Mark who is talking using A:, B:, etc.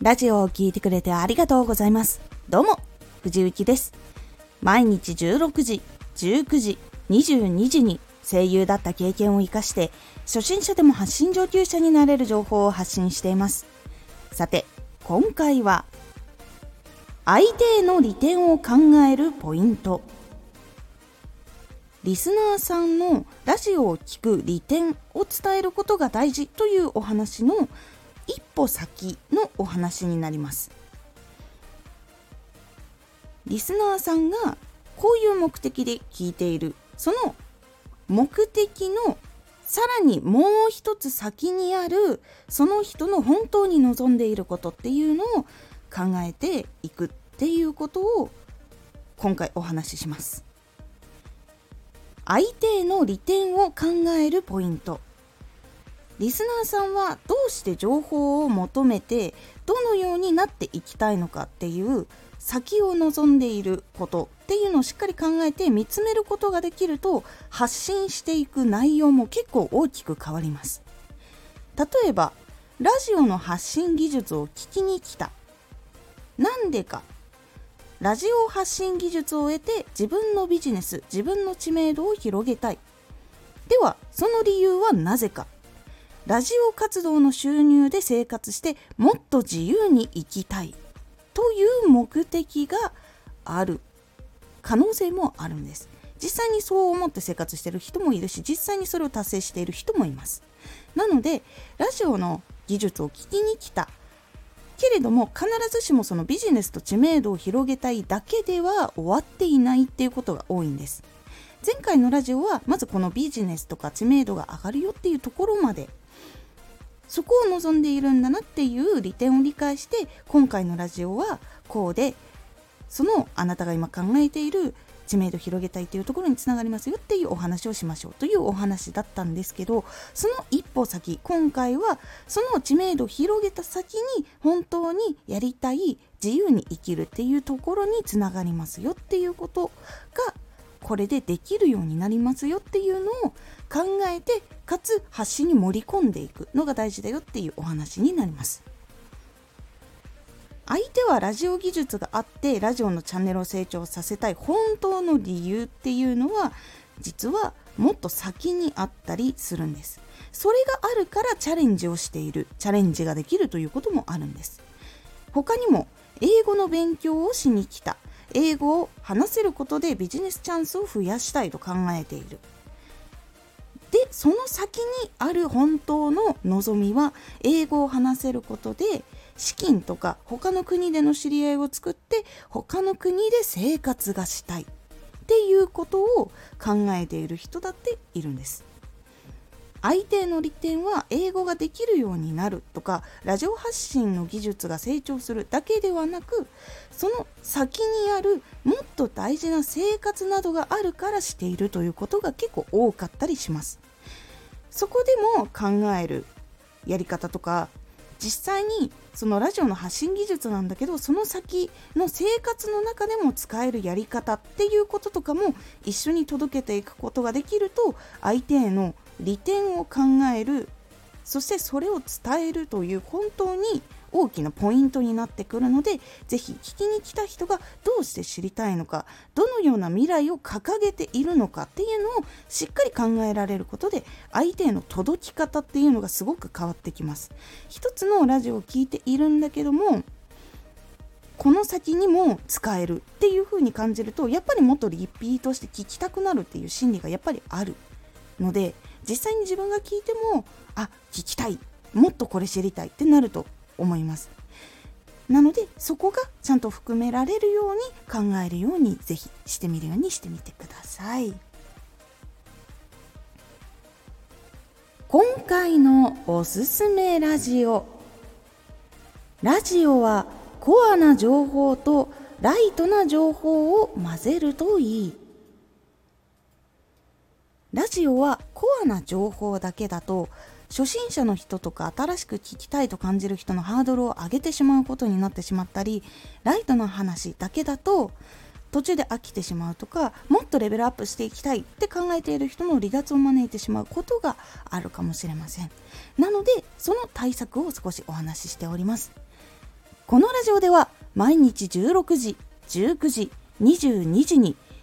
A: ラジオを聴いてくれてありがとうございます。どうも、藤幸です。毎日16時、19時、22時に声優だった経験を活かして、初心者でも発信上級者になれる情報を発信しています。さて、今回は、相手への利点を考えるポイント。リスナーさんのラジオを聴く利点を伝えることが大事というお話の一歩先のお話になります。リスナーさんがこういう目的で聞いている。その目的のさらにもう一つ先にあるその人の本当に望んでいることっていうのを考えていくっていうことを今回お話しします。相手への利点を考えるポイント。リスナーさんはどうして情報を求めてどのようになっていきたいのかっていう先を望んでいることっていうのをしっかり考えて見つめることができると発信していく内容も結構大きく変わります。例えばラジオの発信技術を聞きに来た。なんでか。ラジオ発信技術を得て自分のビジネス自分の知名度を広げたい。ではその理由はなぜか。ラジオ活動の収入で生活してもっと自由に生きたいという目的がある可能性もあるんです。実際にそう思って生活してる人もいるし実際にそれを達成している人もいます。なのでラジオの技術を聞きに来た。けれども必ずしもそのビジネスと知名度を広げたいだけでは終わっていないっていうことが多いんです。前回のラジオはまずこのビジネスとか知名度が上がるよっていうところまでそこを望んでいるんだなっていう利点を理解して今回のラジオはこうでそのあなたが今考えている知名度広げたいというところにつながりますよっていうお話をしましょうというお話だったんですけどその一歩先今回はその知名度を広げた先に本当にやりたい自由に生きるっていうところにつながりますよっていうことがこれでできるようになりますよっていうのを考えてかつ発信に盛り込んでいくのが大事だよっていうお話になります。相手はラジオ技術があってラジオのチャンネルを成長させたい本当の理由っていうのは実はもっと先にあったりするんです。それがあるからチャレンジをしているチャレンジができるということもあるんです。他にも英語の勉強をしに来た英語を話せることでビジネスチャンスを増やしたいと考えている。でその先にある本当の望みは英語を話せることで資金とか他の国での知り合いを作って他の国で生活がしたいっていうことを考えている人だっているんです。相手の利点は英語ができるようになるとかラジオ発信の技術が成長するだけではなくその先にあるもっと大事な生活などがあるからしているということが結構多かったりします。そこでも考えるやり方とか実際にそのラジオの発信技術なんだけどその先の生活の中でも使えるやり方っていうこととかも一緒に届けていくことができると相手への利点を考えるそしてそれを伝えるという本当に大きなポイントになってくるのでぜひ聞きに来た人がどうして知りたいのかどのような未来を掲げているのかっていうのをしっかり考えられることで相手への届き方っていうのがすごく変わってきます。一つのラジオを聴いているんだけどもこの先にも使えるっていう風に感じるとやっぱりもっとリピートして聞きたくなるっていう心理がやっぱりあるので実際に自分が聞いてもあ聞きたいもっとこれ知りたいってなると思います。なのでそこがちゃんと含められるように考えるようにぜひしてみるようにしてみてください。今回のおすすめラジオ。ラジオはコアな情報とライトな情報を混ぜるといい。ラジオはコアな情報だけだと初心者の人とか新しく聞きたいと感じる人のハードルを上げてしまうことになってしまったりライトな話だけだと途中で飽きてしまうとかもっとレベルアップしていきたいって考えている人の離脱を招いてしまうことがあるかもしれません。なのでその対策を少しお話ししております。このラジオでは毎日16時19時22時に